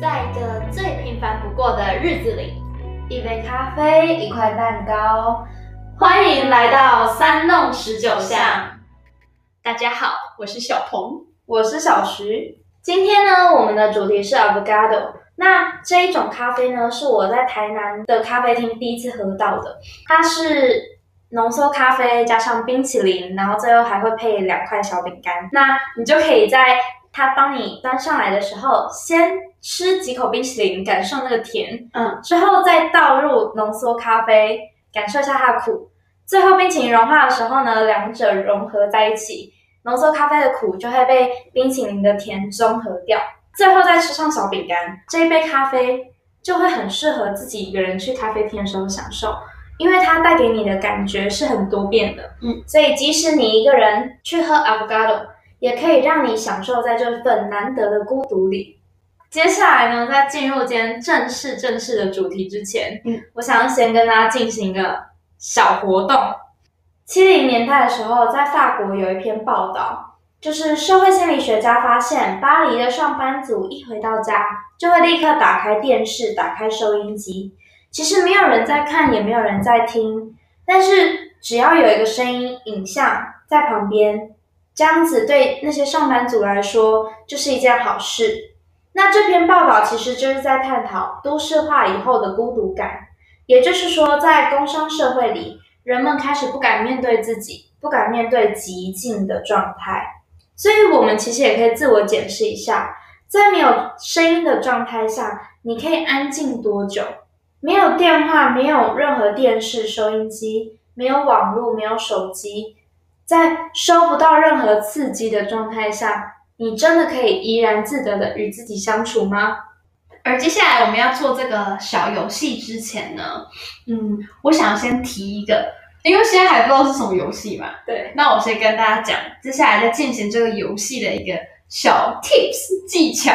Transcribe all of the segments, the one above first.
在一个最平凡不过的日子里，一杯咖啡，一块蛋糕，欢迎来到三弄十九巷。大家好，我是小鹏，我是小徐。今天呢，我们的主题是 avocado。那这一种咖啡呢，是我在台南的咖啡厅第一次喝到的。它是浓缩咖啡加上冰淇淋，然后最后还会配两块小饼干。那你就可以在它帮你端上来的时候，先吃几口冰淇淋，感受那个甜，嗯，之后再倒入浓缩咖啡，感受一下它的苦。最后冰淇淋融化的时候呢，两者融合在一起，浓缩咖啡的苦就会被冰淇淋的甜中和掉。最后再吃上小饼干，这一杯咖啡就会很适合自己一个人去咖啡厅的时候享受，因为它带给你的感觉是很多变的。嗯，所以即使你一个人去喝 avocado，也可以让你享受在这份难得的孤独里。接下来呢，在进入今天正式正式的主题之前，嗯，我想要先跟大家进行一个小活动。七零年代的时候，在法国有一篇报道，就是社会心理学家发现，巴黎的上班族一回到家就会立刻打开电视、打开收音机。其实没有人在看，也没有人在听，但是只要有一个声音、影像在旁边，这样子对那些上班族来说就是一件好事。那这篇报道其实就是在探讨都市化以后的孤独感，也就是说，在工商社会里，人们开始不敢面对自己，不敢面对极静的状态。所以，我们其实也可以自我检视一下，在没有声音的状态下，你可以安静多久？没有电话，没有任何电视、收音机，没有网络，没有手机，在收不到任何刺激的状态下，你真的可以怡然自得的与自己相处吗？而接下来我们要做这个小游戏之前呢，嗯，我想先提一个，因为现在还不知道是什么游戏嘛，对，那我先跟大家讲，接下来在进行这个游戏的一个小 tips 技巧。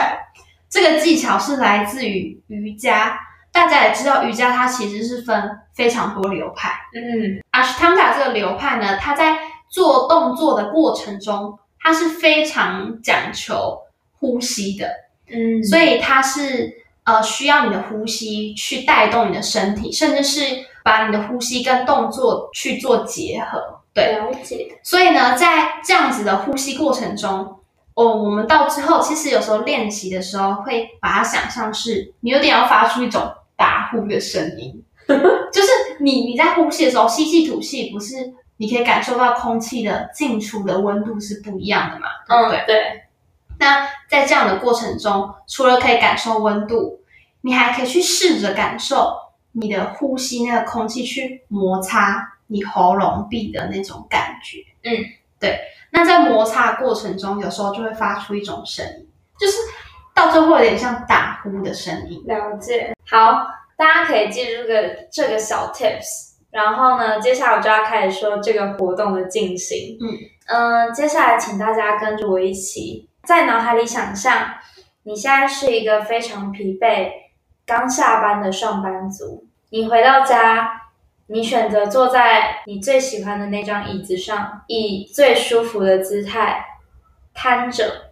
这个技巧是来自于瑜伽，大家也知道瑜伽它其实是分非常多流派。嗯，阿什汤加这个流派呢，它在做动作的过程中，它是非常讲求呼吸的，嗯，所以它是呃需要你的呼吸去带动你的身体，甚至是把你的呼吸跟动作去做结合。对，了解，所以呢，在这样子的呼吸过程中，哦，我们到之后其实有时候练习的时候，会把它想象是你有点要发出一种打呼的声音，就是你你在呼吸的时候吸气吐气，不是你可以感受到空气的进出的温度是不一样的嘛？对不对？嗯，对，那在这样的过程中，除了可以感受温度，你还可以去试着感受你的呼吸那个空气去摩擦你喉咙壁的那种感觉。嗯，对。那在摩擦的过程中，有时候就会发出一种声音，就是到最后有点像打呼的声音。了解。好，大家可以记住这个这个小 tips。然后呢，接下来我就要开始说这个活动的进行。嗯嗯、接下来请大家跟着我一起，在脑海里想象，你现在是一个非常疲惫、刚下班的上班族。你回到家，你选择坐在你最喜欢的那张椅子上，以最舒服的姿态瘫着，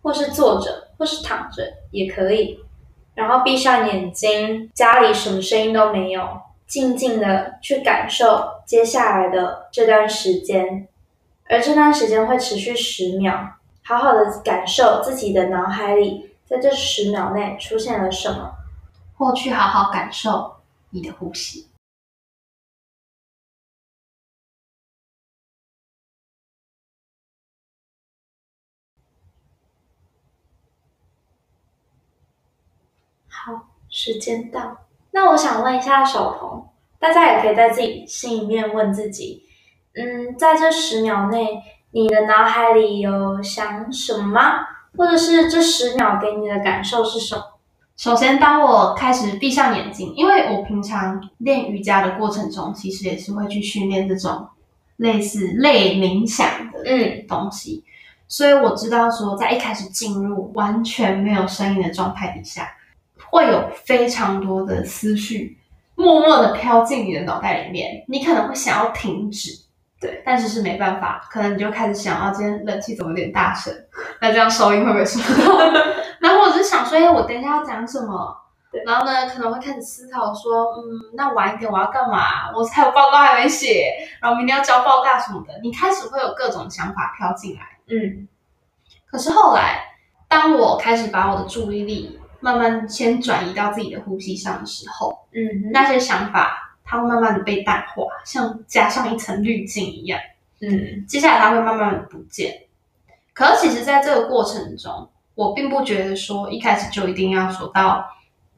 或是坐着，或是躺着也可以。然后闭上眼睛，家里什么声音都没有，静静的去感受接下来的这段时间，而这段时间会持续十秒，好好的感受自己的脑海里，在这十秒内出现了什么。或去好好感受你的呼吸。好，时间到。那我想问一下小鹏，大家也可以在自己心里面问自己，嗯，在这十秒内，你的脑海里有想什么吗？或者是这十秒给你的感受是什么？首先，当我开始闭上眼睛，因为我平常练瑜伽的过程中，其实也是会去训练这种类似类冥想的嗯东西，所以我知道说，在一开始进入完全没有声音的状态底下，会有非常多的思绪默默的飘进你的脑袋里面，你可能会想要停止，对，但是是没办法，可能你就开始想，啊，今天冷气怎么有点大声，那这样收音会不会收到？然后我就想说，哎，我等一下要讲什么对？然后呢，可能会开始思考说，嗯，那晚一点我要干嘛？我还有报告还没写，然后明天要交报告什么的。你开始会有各种想法飘进来。嗯可是后来，当我开始把我的注意力慢慢先转移到自己的呼吸上的时候，嗯那些想法它会慢慢的被淡化，像加上一层滤镜一样。嗯接下来它会慢慢的不见。可是其实，在这个过程中，我并不觉得说一开始就一定要说到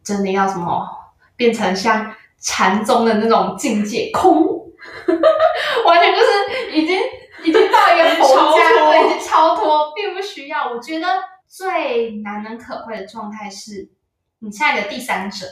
真的要什么变成像禅宗的那种境界空，完全就是已经已经到一个佛家已经超脱，并不需要。我觉得最难能可贵的状态是，你下一个第三者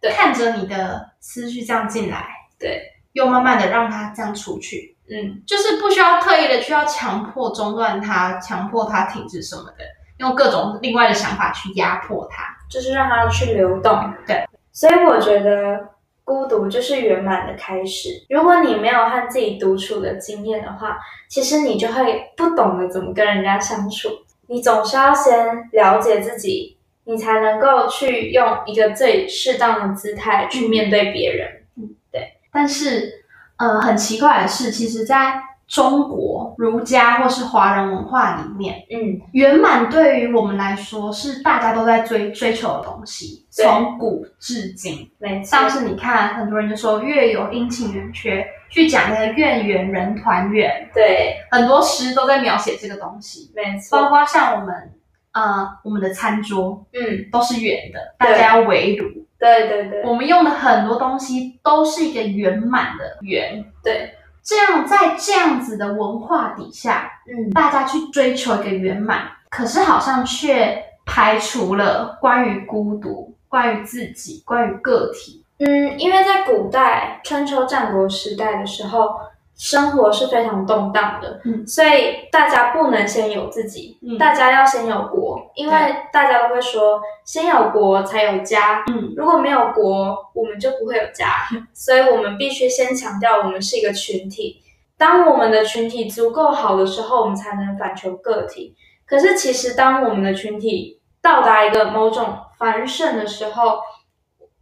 对看着你的思绪这样进来，对，又慢慢的让它这样出去，嗯就是不需要特意的去要强迫中断它，强迫它停止什么的，用各种另外的想法去压迫它。就是让它去流动。对，所以我觉得孤独就是圆满的开始。如果你没有和自己独处的经验的话，其实你就会不懂得怎么跟人家相处。你总是要先了解自己，你才能够去用一个最适当的姿态去面对别人。嗯，对但是，呃，很奇怪的是，其实在中国儒家或是华人文化里面，嗯，圆满对于我们来说是大家都在追追求的东西，从古至今。没错像。是你看，很多人就说月有阴晴圆缺，去讲那个月圆人团圆，对，很多诗都在描写这个东西。没错包。括像我们呃我们的餐桌嗯，都是圆的，大家要围炉。对对对我们用的很多东西都是一个圆满的圆。对，这样在这样子的文化底下，嗯，大家去追求一个圆满，可是好像却排除了关于孤独、关于自己、关于个体。嗯，因为在古代春秋战国时代的时候，生活是非常动荡的，嗯。所以大家不能先有自己，嗯。大家要先有国，因为大家都会说先有国才有家，嗯，如果没有国，我们就不会有家，所以我们必须先强调我们是一个群体。当我们的群体足够好的时候，我们才能反求个体。可是其实当我们的群体到达一个某种繁盛的时候，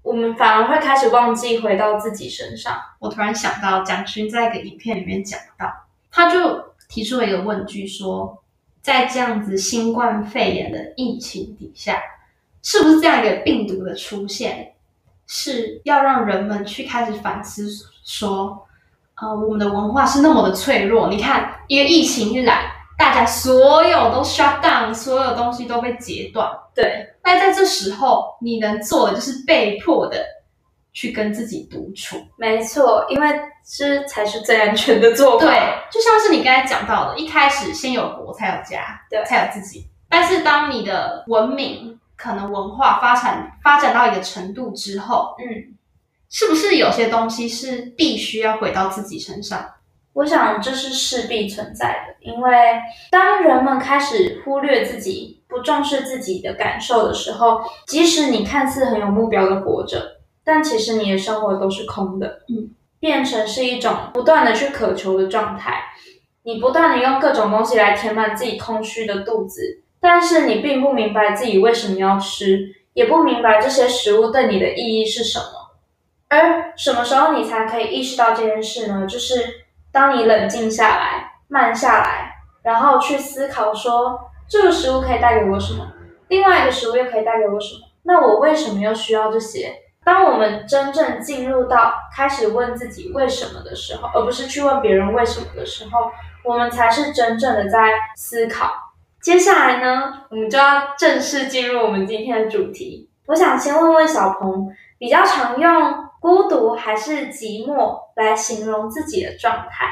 我们反而会开始忘记回到自己身上。我突然想到，蒋勋在一个影片里面讲到，他就提出了一个问句说，在这样子新冠肺炎的疫情底下，是不是这样一个病毒的出现，是要让人们去开始反思说，呃，我们的文化是那么的脆弱。你看，一个疫情一来，大家所有都 shut down，所有东西都被截断。对，那在这时候，你能做的就是被迫的去跟自己独处。没错，因为这才是最安全的做法。对，就像是你刚才讲到的，一开始先有国才有家，对才有自己。但是当你的文明可能文化发展发展到一个程度之后，嗯，是不是有些东西是必须要回到自己身上？我想这是势必存在的，因为当人们开始忽略自己、不重视自己的感受的时候，即使你看似很有目标的活着，但其实你的生活都是空的，嗯，变成是一种不断的去渴求的状态。你不断的用各种东西来填满自己空虚的肚子，但是你并不明白自己为什么要吃，也不明白这些食物对你的意义是什么。而什么时候你才可以意识到这件事呢？就是当你冷静下来、慢下来，然后去思考说，这个食物可以带给我什么，另外一个食物又可以带给我什么？那我为什么又需要这些？当我们真正进入到开始问自己为什么的时候，而不是去问别人为什么的时候，我们才是真正的在思考。接下来呢，我们就要正式进入我们今天的主题。我想先问问小鹏，比较常用孤独还是寂寞来形容自己的状态？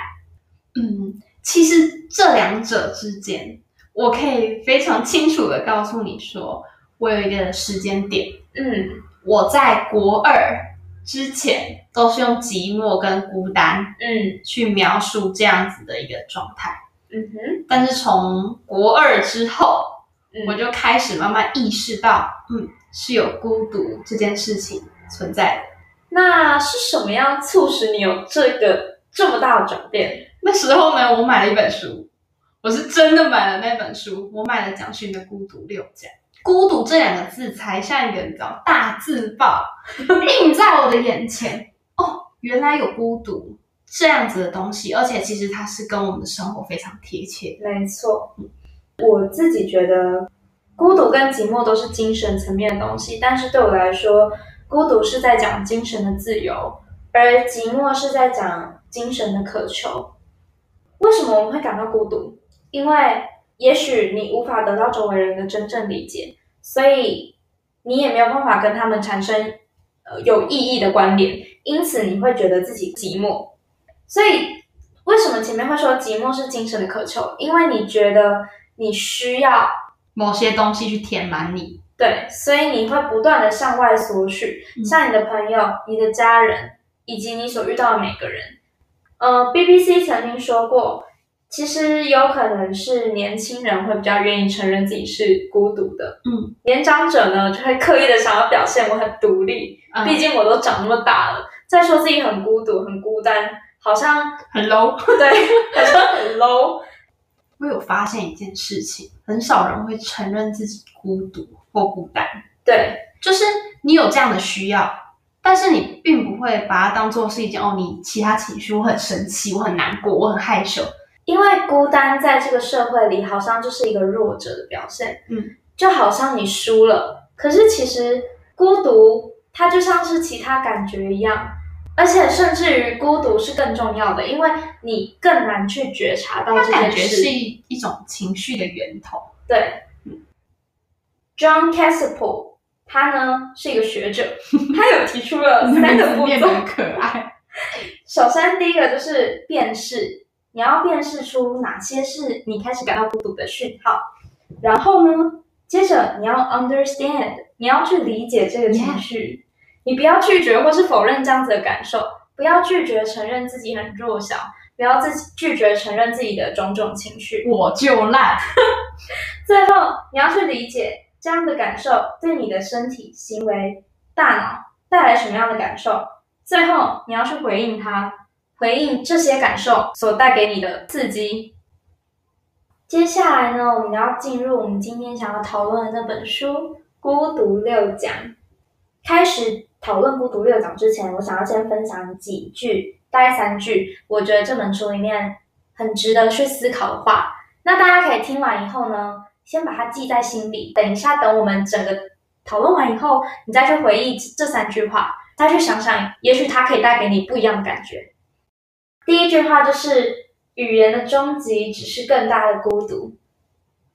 嗯，其实这两者之间，我可以非常清楚的告诉你说，我有一个时间点，嗯我在国二之前都是用寂寞跟孤单嗯去描述这样子的一个状态。嗯哼，但是从国二之后，嗯我就开始慢慢意识到，嗯，是有孤独这件事情存在的。那是什么样促使你有这个这么大的转变？那时候呢，我买了一本书，我是真的买了那本书，我买了蒋勋的《孤独六讲》。孤独这两个字才像一个你知道大字报印在我的眼前。哦，原来有孤独这样子的东西，而且其实它是跟我们的生活非常贴切。没错，我自己觉得孤独跟寂寞都是精神层面的东西，但是对我来说，孤独是在讲精神的自由，而寂寞是在讲精神的渴求。为什么我们会感到孤独？因为也许你无法得到周围人的真正理解，所以你也没有办法跟他们产生呃有意义的关联，因此你会觉得自己寂寞。所以为什么前面会说寂寞是精神的渴求？因为你觉得你需要某些东西去填满你，对，所以你会不断的向外索取，像你的朋友、你的家人以及你所遇到的每个人。呃，BBC 曾经说过，其实有可能是年轻人会比较愿意承认自己是孤独的，嗯，年长者呢就会刻意的想要表现我很独立，嗯毕竟我都长那么大了，再说自己很孤独、很孤单，好像很 low。对，好像很 low。我有发现一件事情，很少人会承认自己孤独或孤单，对，就是你有这样的需要，但是你并不会把它当做是一件哦，你其他情绪，我很生气，我很难过，我很害羞，因为孤单在这个社会里好像就是一个弱者的表现，嗯，就好像你输了。可是其实孤独它就像是其他感觉一样，而且甚至于孤独是更重要的，因为你更难去觉察到它这件事。感觉是一一种情绪的源头。对，John Cassipol 他呢是一个学者，他有提出了 三个步骤。可爱，首先，第一个就是辨识，你要辨识出哪些是你开始感到孤独的讯号。然后呢，接着你要 understand，你要去理解这个情绪你不要拒绝或是否认这样子的感受，不要拒绝承认自己很弱小，不要自己拒绝承认自己的种种情绪。我就烂。最后，你要去理解这样的感受对你的身体、行为、大脑带来什么样的感受。最后，你要去回应它，回应这些感受所带给你的刺激。接下来呢，我们要进入我们今天想要讨论的那本书《孤独六讲》。开始讨论《孤独六讲》之前，我想要先分享几句，大概三句，我觉得这本书里面很值得去思考的话。那大家可以听完以后呢，先把它记在心里。等一下，等我们整个讨论完以后，你再去回忆这三句话，再去想想，也许它可以带给你不一样的感觉。第一句话就是语言的终极只是更大的孤独。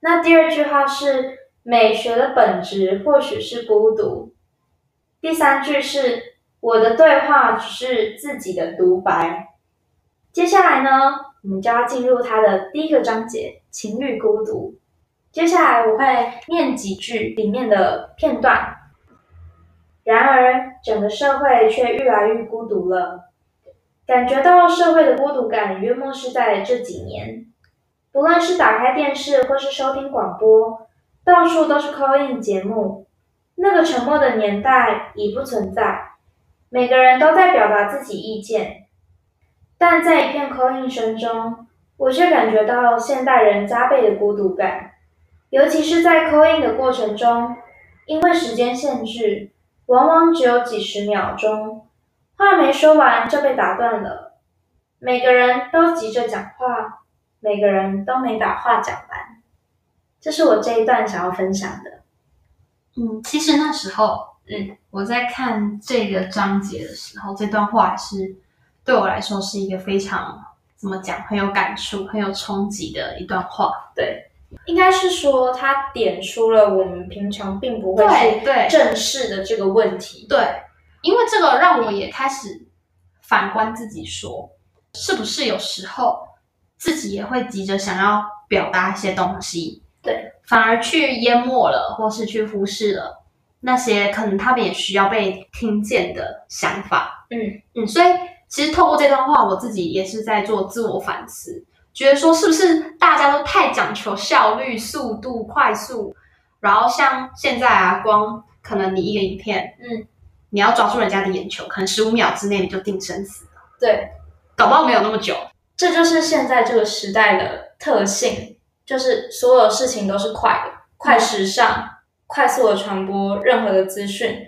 那第二句话是美学的本质或许是孤独。第三句是我的对话只是自己的独白。接下来呢，我们就要进入它的第一个章节——情侣孤独。接下来我会念几句里面的片段。然而，整个社会却越来越孤独了。感觉到社会的孤独感，约莫是在这几年。不论是打开电视或是收听广播，到处都是 call in 节目。那个沉默的年代已不存在，每个人都在表达自己意见。但在一片 call in 声中，我却感觉到现代人加倍的孤独感，尤其是在 call in 的过程中，因为时间限制，往往只有几十秒钟，话没说完就被打断了。每个人都急着讲话，每个人都没把话讲完。这是我这一段想要分享的。嗯，其实那时候，嗯，我在看这个章节的时候，这段话是对我来说是一个非常怎么讲，很有感触、很有冲击的一段话。对，应该是说他点出了我们平常并不会去正视的这个问题。对，因为这个让我也开始反观自己说，是不是有时候自己也会急着想要表达一些东西，对，反而去淹没了，或是去忽视了那些可能他们也需要被听见的想法。嗯。嗯，所以其实透过这段话，我自己也是在做自我反思，觉得说是不是大家都太讲求效率、速度、快速，然后像现在啊，光可能你一个影片，嗯，你要抓住人家的眼球，可能十五秒之内你就定生死，对，搞不好没有那么久。这就是现在这个时代的特性，就是所有事情都是快的，快时尚。快速的传播任何的资讯。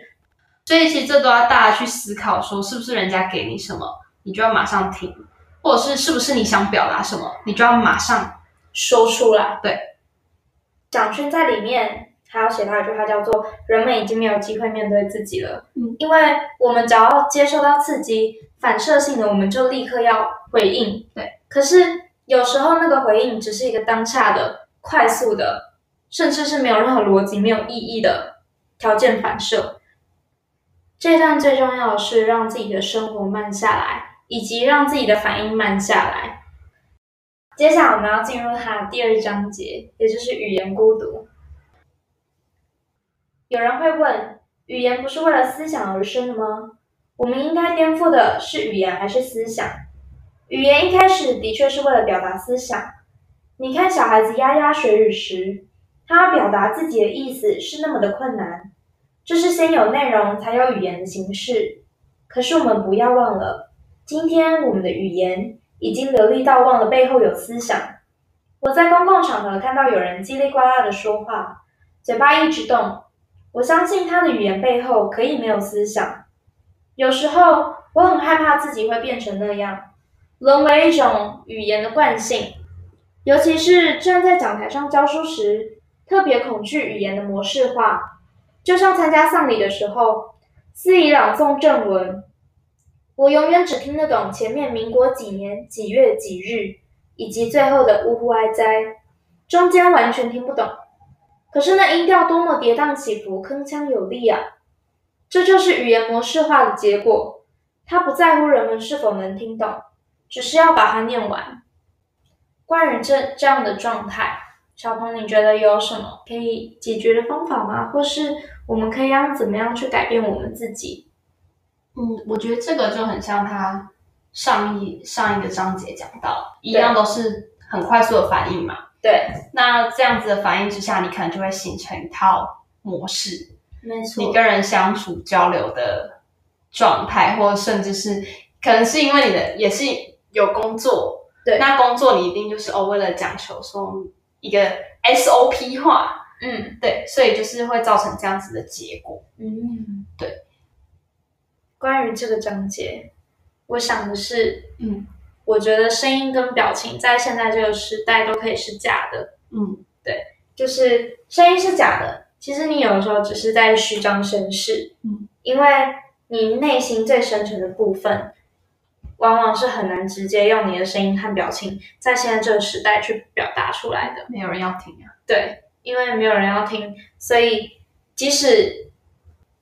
所以其实这都要大家去思考，说是不是人家给你什么，你就要马上听，或者是是不是你想表达什么，你就要马上说出来。对，蒋勋在里面还要写到一句话，叫做“人们已经没有机会面对自己了”。嗯，因为我们只要接受到刺激，反射性的我们就立刻要回应。对，可是有时候那个回应只是一个当下的、快速的，甚至是没有任何逻辑、没有意义的条件反射。这段最重要的是让自己的生活慢下来，以及让自己的反应慢下来。接下来我们要进入它的第二章节，也就是语言孤独。有人会问：语言不是为了思想而生的吗？我们应该颠覆的是语言还是思想？语言一开始的确是为了表达思想。你看小孩子牙牙学语时，他要表达自己的意思是那么的困难。这是先有内容才有语言的形式。可是我们不要忘了，今天我们的语言已经流利到忘了背后有思想。我在公共场合看到有人叽里呱啦的说话，嘴巴一直动。我相信他的语言背后可以没有思想。有时候我很害怕自己会变成那样，沦为一种语言的惯性。尤其是站在讲台上教书时，特别恐惧语言的模式化。就像参加丧礼的时候，司仪朗诵正文，我永远只听得懂前面民国几年几月几日，以及最后的呜呼哀哉，中间完全听不懂。可是那音调多么跌宕起伏，铿锵有力啊！这就是语言模式化的结果。他不在乎人们是否能听懂，只是要把它念完。关于这这样的状态，小鹏，你觉得有什么可以解决的方法吗？或是我们可以让怎么样去改变我们自己？嗯，我觉得这个就很像他上一上一个章节讲到一样，都是很快速的反应嘛。对，那这样子的反应之下，你可能就会形成一套模式，没错。你跟人相处交流的状态，或者甚至是可能是因为你的也是有工作，对，那工作你一定就是哦，为了讲求说一个 SOP 化，嗯，对，所以就是会造成这样子的结果。嗯，对。关于这个章节，我想的是，嗯。我觉得声音跟表情在现在这个时代都可以是假的。嗯，对，就是声音是假的。其实你有的时候只是在虚张声势。嗯，因为你内心最深沉的部分，往往是很难直接用你的声音和表情在现在这个时代去表达出来的。没有人要听啊。对，因为没有人要听，所以即使，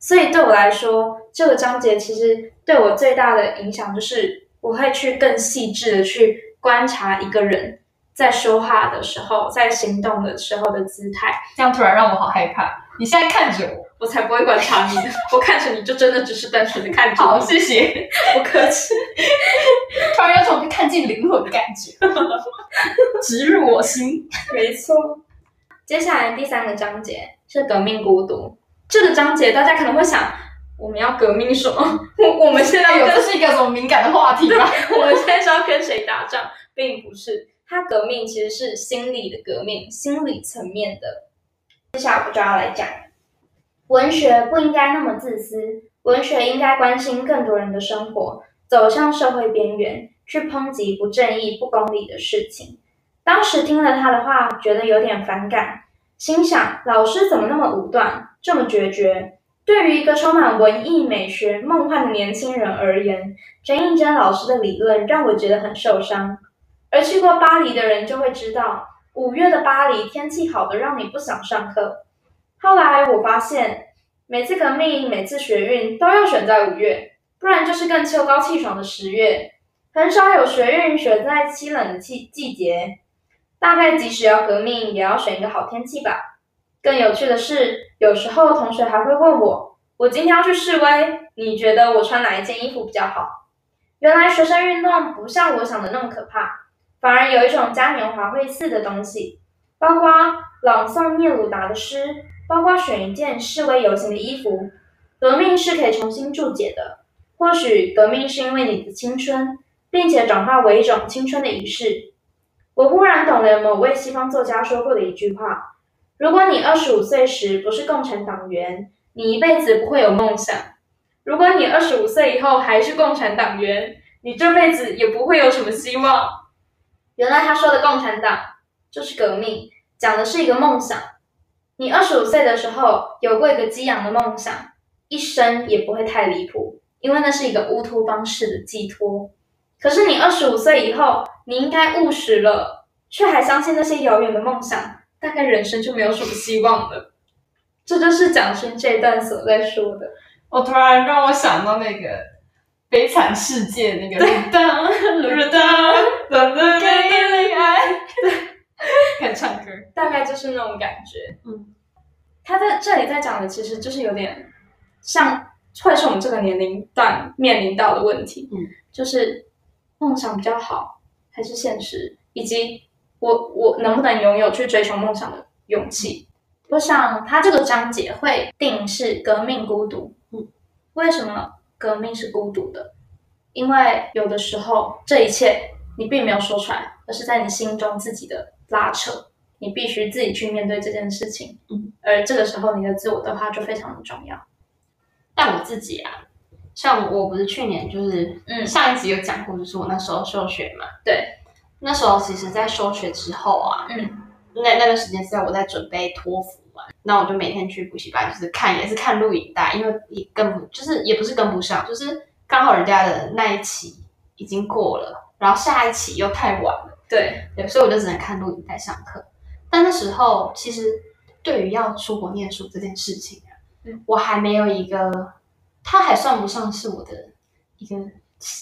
所以对我来说，这个章节其实对我最大的影响就是。我会去更细致的去观察一个人在说话的时候，在行动的时候的姿态。这样突然让我好害怕。你现在看着我，我才不会观察你。我看着你就真的只是单纯的看着。好，谢谢，不客气。突然有种看见灵魂的感觉，直入我心。没错。接下来第三个章节是革命孤独。这个章节大家可能会想。我们要革命什么？我我们现在有这是一个什么敏感的话题吗？我们现在是要跟谁打仗，并不是。它革命其实是心理的革命，心理层面的。接下来我就要来讲，文学不应该那么自私，文学应该关心更多人的生活，走向社会边缘，去抨击不正义、不公理的事情。当时听了他的话，觉得有点反感，心想：老师怎么那么武断，这么决绝？对于一个充满文艺美学梦幻的年轻人而言，陈映真老师的理论让我觉得很受伤。而去过巴黎的人就会知道，五月的巴黎天气好的让你不想上课。后来我发现，每次革命、每次学运都要选在五月，不然就是更秋高气爽的十月。很少有学运选在凄冷的季季节。大概即使要革命，也要选一个好天气吧。更有趣的是，有时候同学还会问我：“我今天要去示威，你觉得我穿哪一件衣服比较好？”原来学生运动不像我想的那么可怕，反而有一种嘉年华会似的东西，包括朗诵聂鲁达的诗，包括选一件示威游行的衣服。革命是可以重新注解的，或许革命是因为你的青春，并且转化为一种青春的仪式。我忽然懂了某位西方作家说过的一句话。如果你二十五岁时不是共产党员，你一辈子不会有梦想；如果你二十五岁以后还是共产党员，你这辈子也不会有什么希望。原来他说的共产党就是革命，讲的是一个梦想。你二十五岁的时候有过一个激昂的梦想，一生也不会太离谱，因为那是一个乌托邦式的寄托。可是你二十五岁以后，你应该务实了，却还相信那些遥远的梦想，大概人生就没有什么希望了。这就是蒋勋这一段所在说的。我突然让我想到那个《悲惨世界》那个对当路当当当给你爱，开始唱歌。大概就是那种感觉。嗯，他在这里在讲的其实就是有点像，会是我们这个年龄段面临到的问题。嗯，就是梦想比较好，还是现实，以及我我能不能拥有去追求梦想的勇气。我想他这个章节会定是革命孤独。嗯，为什么革命是孤独的？因为有的时候这一切你并没有说出来，而是在你心中自己的拉扯，你必须自己去面对这件事情。嗯，而这个时候你的自我的话就非常的重要。但我自己啊，像我不是去年就是嗯上一集有讲过，就是我那时候休学嘛。对，那时候其实，在休学之后啊，嗯。那那段时间是在我在准备托福嘛，那我就每天去补习班，就是看也是看录影带，因为也跟不就是也不是跟不上，就是刚好人家的那一期已经过了，然后下一期又太晚了，对，对，所以我就只能看录影带上课。但那时候其实对于要出国念书这件事情啊，嗯。我还没有一个，它还算不上是我的一个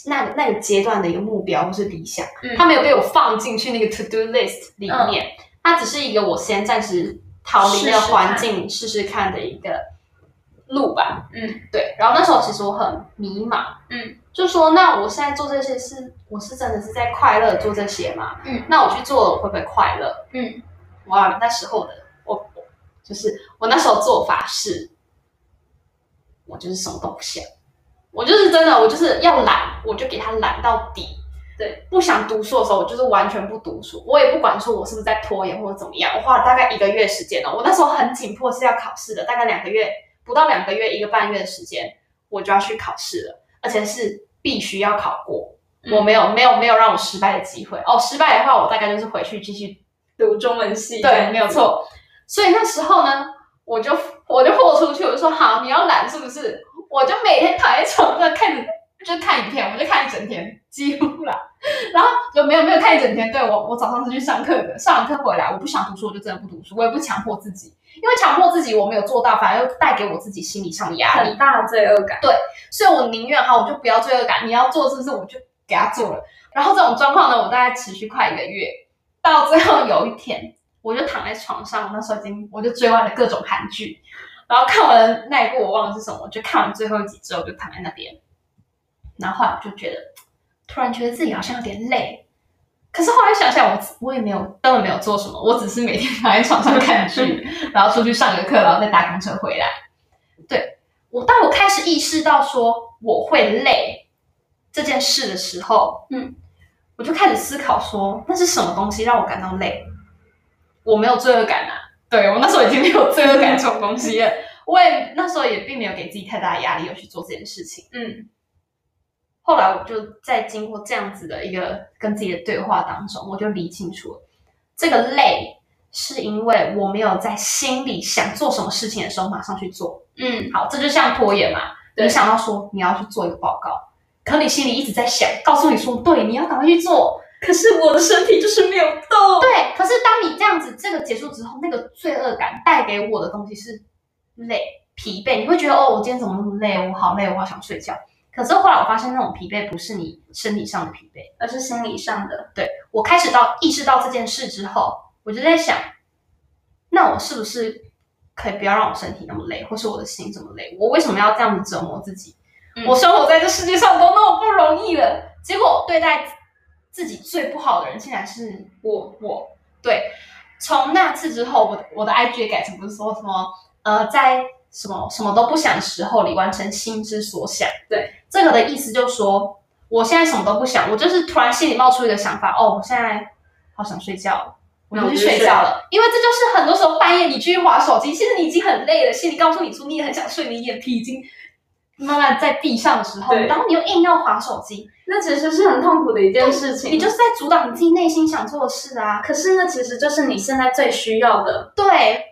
那那个阶段的一个目标或是理想。嗯它没有被我放进去那个 to do list 里面，它只是一个我先暂时逃离那个环境试试看的一个路吧。嗯对，然后那时候其实我很迷茫，嗯，就说那我现在做这些事，我是真的是在快乐做这些吗？嗯，那我去做了，我会不会快乐？嗯哇，那时候的我，我就是我那时候做法是，我就是什么都不想，我就是真的，我就是要懒，我就给他懒到底。对，不想读书的时候，我就是完全不读书，我也不管说我是不是在拖延或者怎么样。我花了大概一个月时间哦，我那时候很紧迫是要考试的，大概两个月不到两个月，一个半月的时间，我就要去考试了，而且是必须要考过。我没有没有没有让我失败的机会哦，失败的话，我大概就是回去继续读中文系，对，没有。错。所以那时候呢，我就我就豁出去，我就说好，你要懒是不是？我就每天躺在床上看着，就看影片，我就看一整天，几乎啦。然后就没有没有看一整天，对我我早上是去上课的，上完课回来我不想读书，我就真的不读书，我也不强迫自己，因为强迫自己我没有做到，反而又带给我自己心理上的压力。很大的罪恶感。对所以我宁愿哈，我就不要罪恶感。你要做是不是，我就给他做了。然后这种状况呢，我大概持续快一个月，到最后有一天，我就躺在床上，那时候已经我就追完了各种韩剧，然后看完了那一部我忘了是什么，我就看完最后一集之后就躺在那边，然后后来我就觉得，突然觉得自己好像有点累。可是后来想想，我我也没有根本没有做什么，我只是每天躺在床上看剧，然后出去上个课，然后再搭公车回来。对我，当我开始意识到说我会累这件事的时候，嗯，我就开始思考说，那是什么东西让我感到累？我没有罪恶感啊，对我那时候已经没有罪恶感这种东西了。我也那时候也并没有给自己太大的压力，要去做这件事情。嗯后来我就在经过这样子的一个跟自己的对话当中，我就理清楚了，这个累是因为我没有在心里想做什么事情的时候马上去做。嗯，好，这就像拖延嘛，你想到说你要去做一个报告，可你心里一直在想，告诉你说对，你要赶快去做。可是我的身体就是没有动。对，可是当你这样子，这个结束之后，那个罪恶感带给我的东西是累、疲惫，你会觉得哦，我今天怎么那么累，我好累，我好想睡觉。可是后来我发现，那种疲惫不是你身体上的疲惫，而是心理上的。对我开始到意识到这件事之后，我就在想，那我是不是可以不要让我身体那么累，或是我的心这么累？我为什么要这样子折磨自己？我生活在这世界上都那么不容易了，结果对待自己最不好的人，竟然是我。我对，从那次之后，我的我的 IG 也改成不是说什么呃，在什么什么都不想的时候里完成心之所想。对，这个的意思就是说，我现在什么都不想，我就是突然心里冒出一个想法，哦，我现在好想睡觉，我我就去睡觉了。因为这就是很多时候半夜你继续划手机，其实你已经很累了，心里告诉你说你也很想睡，你眼皮已经慢慢在地上的时候，然后你又硬要划手机，那其实是很痛苦的一件事情。你就是在阻挡你自己内心想做的事啊。可是那，其实就是你现在最需要的。对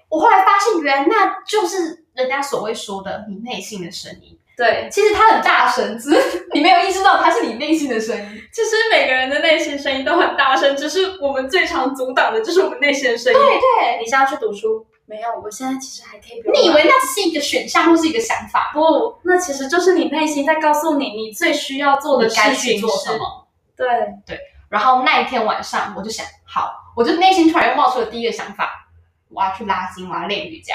我后来发现，原来那就是人家所谓说的你内心的声音。对，其实它很大声，只 是你没有意识到它是你内心的声音。其实每个人的内心声音都很大声，只是我们最常阻挡的就是我们内心的声音。对对，你现在去读书？没有，我现在其实还可以不用你以为那只是一个选项或是一个想法，不？那其实就是你内心在告诉你，你最需要做的该事情是去做什。么？对，然后那一天晚上，我就想，好，我就内心突然又冒出了第一个想法，我要去拉筋，我要练瑜伽。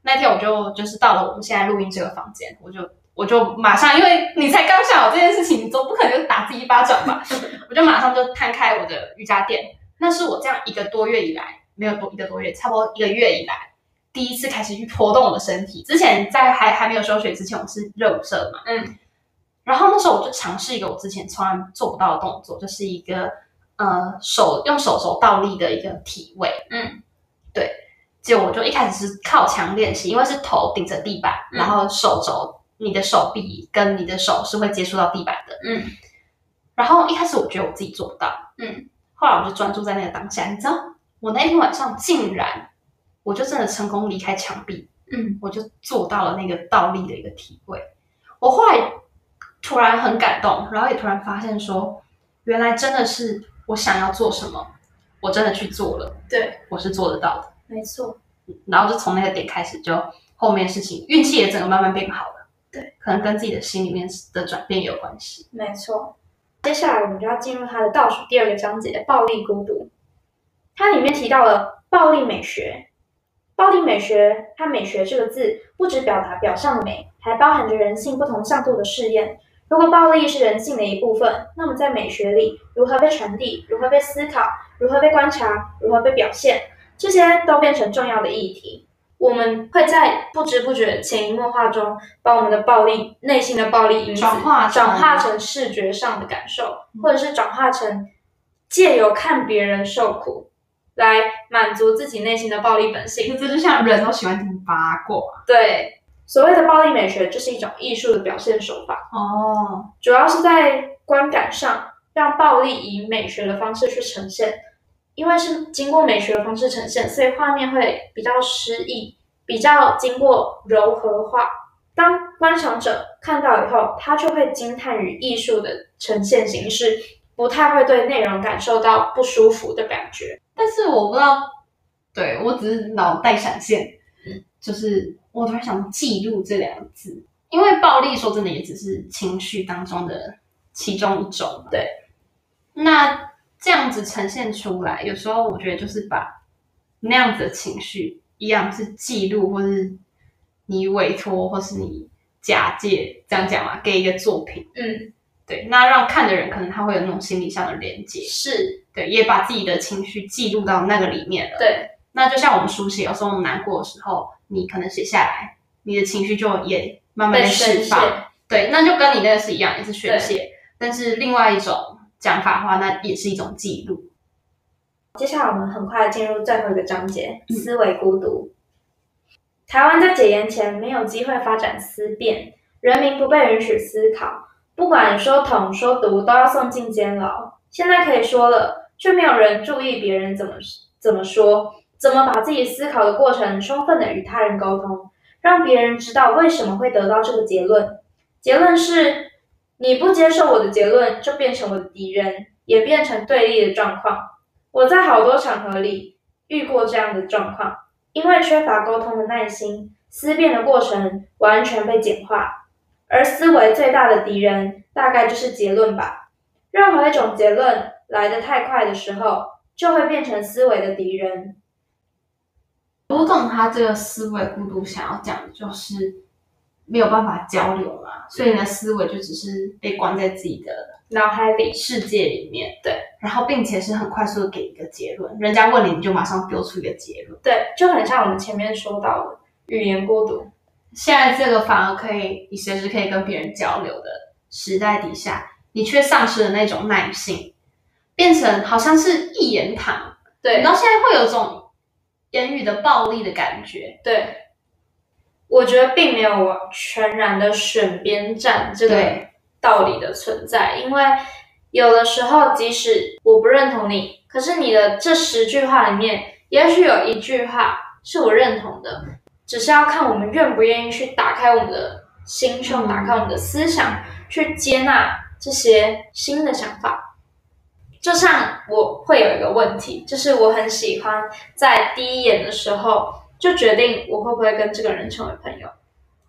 那天我就就是到了我们现在录音这个房间，我就我就马上，因为你才刚想好这件事情，你总不可能就打自己一巴掌吧？我就马上就摊开我的瑜伽垫，那是我这样一个多月以来，没有多一个多月，差不多一个月以来。第一次开始去活动我的身体，之前在还还没有休学之前，我是热舞社的嘛，嗯，然后那时候我就尝试一个我之前从来做不到的动作，就是一个呃手用手肘倒立的一个体位。嗯，对。结果我就一开始是靠墙练习，因为是头顶着地板，嗯然后手肘、你的手臂跟你的手是会接触到地板的。嗯，然后一开始我觉得我自己做不到，嗯，后来我就专注在那个当下，你知道，我那天晚上竟然我就真的成功离开墙壁，嗯，我就做到了那个倒立的一个体位。我后来突然很感动，然后也突然发现说，原来真的是我想要做什么，我真的去做了，对，我是做得到的。没错，然后就从那个点开始，就后面事情运气也整个慢慢变好了。对，可能跟自己的心里面的转变有关系。没错。接下来我们就要进入它的倒数第二个章节——暴力孤独。它里面提到了暴力美学。暴力美学，它“美学”这个字不只表达表象的美，还包含着人性不同向度的试验。如果暴力是人性的一部分，那么在美学里，如何被传递，如何被思考，如何被观察，如何被表现，这些都变成重要的议题。我们会在不知不觉、潜移默化中，把我们的暴力、内心的暴力因子转化转化成视觉上的感受，或者是转化成借由看别人受苦来满足自己内心的暴力本性。这就像人都喜欢听八卦对，所谓的暴力美学，就是一种艺术的表现手法，哦，主要是在观感上让暴力以美学的方式去呈现。因为是经过美学的方式呈现，所以画面会比较诗意，比较经过柔和化。当观赏者看到以后，他就会惊叹于艺术的呈现形式，不太会对内容感受到不舒服的感觉。但是我不知道，对我只是脑袋闪现，就是我突然想“记录”这两个字，因为暴力说真的也只是情绪当中的其中一种。对，那这样子呈现出来，有时候我觉得就是把那样子的情绪一样是记录，或是你委托，或是你假借这样讲嘛，给一个作品。嗯，对，那让看的人可能他会有那种心理上的连接，是，对，也把自己的情绪记录到那个里面了。对，那就像我们书写，有时候我们难过的时候，你可能写下来，你的情绪就也慢慢被的释。放。对，那就跟你那个是一样，也是宣泄。但是另外一种讲法的话，那也是一种记录。接下来我们很快进入最后一个章节：嗯思维孤独。台湾在解严前没有机会发展思辨，人民不被允许思考，不管说统说独都要送进监牢。现在可以说了，却没有人注意别人怎么怎么说，怎么把自己思考的过程充分的与他人沟通，让别人知道为什么会得到这个结论。结论是，你不接受我的结论，就变成我的敌人，也变成对立的状况。我在好多场合里遇过这样的状况，因为缺乏沟通的耐心，思辨的过程完全被简化，而思维最大的敌人大概就是结论吧。任何一种结论来得太快的时候，就会变成思维的敌人。读懂他这个思维孤独想要讲的就是没有办法交流嘛，所以你的思维就只是被关在自己的脑海里，世界里面。对，然后并且是很快速的给一个结论，人家问你，你就马上丢出一个结论。对，就很像我们前面说到的语言孤独。现在这个反而可以，你随时可以跟别人交流的时代底下，你却丧失了那种耐性，变成好像是一言堂，对。然后现在会有一种言语的暴力的感觉。对，我觉得并没有全然的选边站这个道理的存在，因为有的时候即使我不认同你，可是你的这十句话里面，也许有一句话是我认同的，只是要看我们愿不愿意去打开我们的心胸，嗯。打开我们的思想，去接纳这些新的想法。就像我会有一个问题，就是我很喜欢在第一眼的时候就决定我会不会跟这个人成为朋友。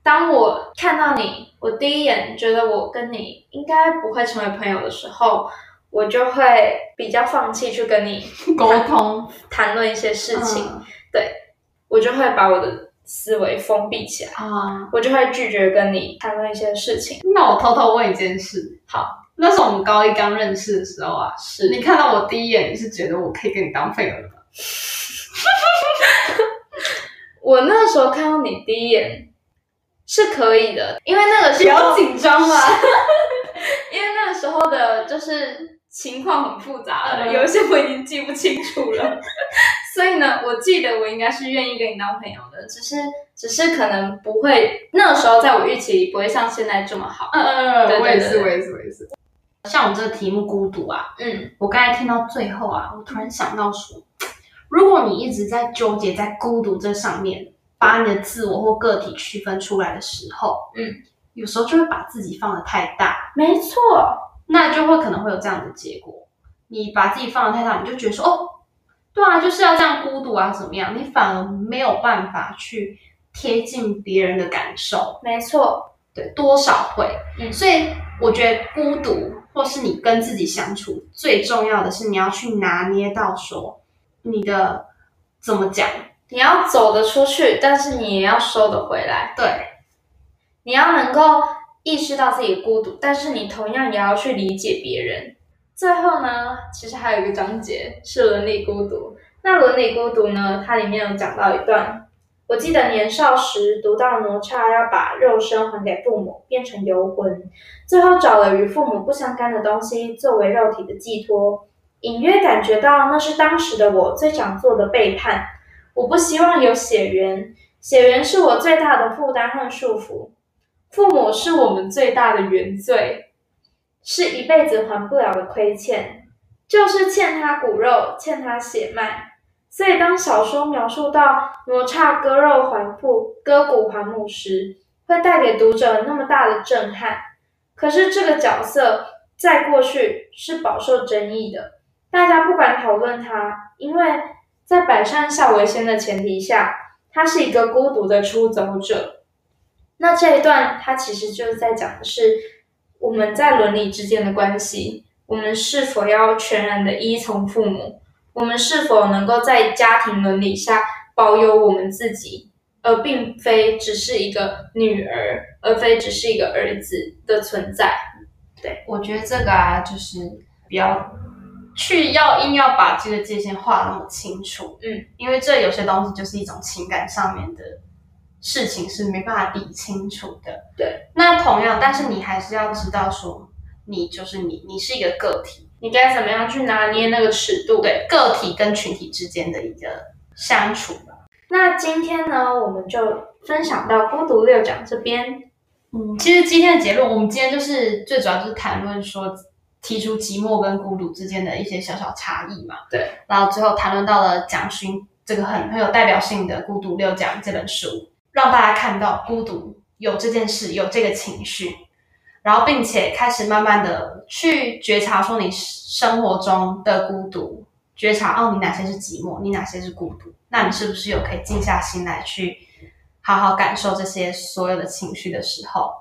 当我看到你，我第一眼觉得我跟你应该不会成为朋友的时候，我就会比较放弃去跟你沟通谈论一些事情，嗯我就会把我的思维封闭起来，啊。我就会拒绝跟你谈论一些事情。那我偷偷问一件事，好，那是我们高一刚认识的时候啊，是你看到我第一眼，你是觉得我可以跟你当朋友的吗？我那时候看到你第一眼是可以的，因为那个时候紧张嘛。因为那个时候的就是情况很复杂了，嗯有一些我已经记不清楚了，所以呢，我记得我应该是愿意跟你当朋友的，只是只是可能不会那个时候在我预期里不会像现在这么好。嗯嗯嗯，我也是，我也是，我也是。像我们这个题目孤独啊，嗯，我刚才听到最后啊，我突然想到说，如果你一直在纠结在孤独这上面，把你的自我或个体区分出来的时候，嗯，有时候就会把自己放得太大，没错，那就会可能会有这样的结果。你把自己放得太大，你就觉得说，哦，对啊，就是要这样孤独啊，怎么样？你反而没有办法去贴近别人的感受。没错，对，多少会。嗯所以我觉得孤独，或是你跟自己相处，最重要的是你要去拿捏到说你的怎么讲，你要走得出去，但是你也要收得回来。对，你要能够意识到自己的孤独，但是你同样也要去理解别人。最后呢，其实还有一个章节是伦理孤独。那伦理孤独呢，它里面有讲到一段，我记得年少时读到哪吒要把肉身还给父母，变成游魂，最后找了与父母不相干的东西作为肉体的寄托，隐约感觉到那是当时的我最想做的背叛。我不希望有血缘，血缘是我最大的负担和束缚。父母是我们最大的原罪，是一辈子还不了的亏欠，就是欠他骨肉，欠他血脉。所以，当小说描述到罗刹割肉还父、割骨还母时，会带给读者那么大的震撼。可是，这个角色在过去是饱受争议的，大家不敢讨论他，因为在百善孝为先的前提下，他是一个孤独的出走者。那这一段，它其实就是在讲的是我们在伦理之间的关系，我们是否要全然的依从父母，我们是否能够在家庭伦理下保有我们自己，而并非只是一个女儿，而非只是一个儿子的存在。对。我觉得这个啊，就是不要去要硬要把这个界限画那么清楚，嗯，因为这有些东西就是一种情感上面的事情是没办法理清楚的。对，那同样，但是你还是要知道说，你就是你，你是一个个体，你该怎么样去拿捏那个尺度？对个体跟群体之间的一个相处吧。那今天呢，我们就分享到孤独六讲这边。嗯，其实今天的结论，我们今天就是最主要就是谈论说，提出寂寞跟孤独之间的一些小小差异嘛。对，然后最后谈论到了蒋勋这个很很有代表性的《孤独六讲》这本书，让大家看到孤独有这件事，有这个情绪，然后并且开始慢慢的去觉察说你生活中的孤独，觉察哦你哪些是寂寞，你哪些是孤独，那你是不是有可以静下心来去好好感受这些所有的情绪的时候？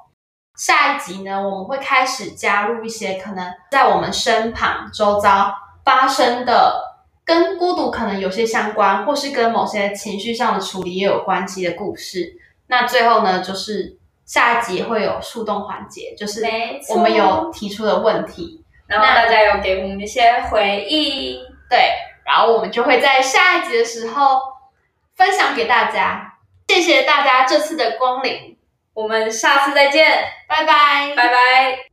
下一集呢，我们会开始加入一些可能在我们身旁周遭发生的跟孤独可能有些相关，或是跟某些情绪上的处理也有关系的故事。那最后呢，就是下一集会有树洞环节，就是我们有提出的问题，然后大家有给我们一些回应。对，然后我们就会在下一集的时候分享给大家。谢谢大家这次的光临，我们下次再见，拜拜，拜拜。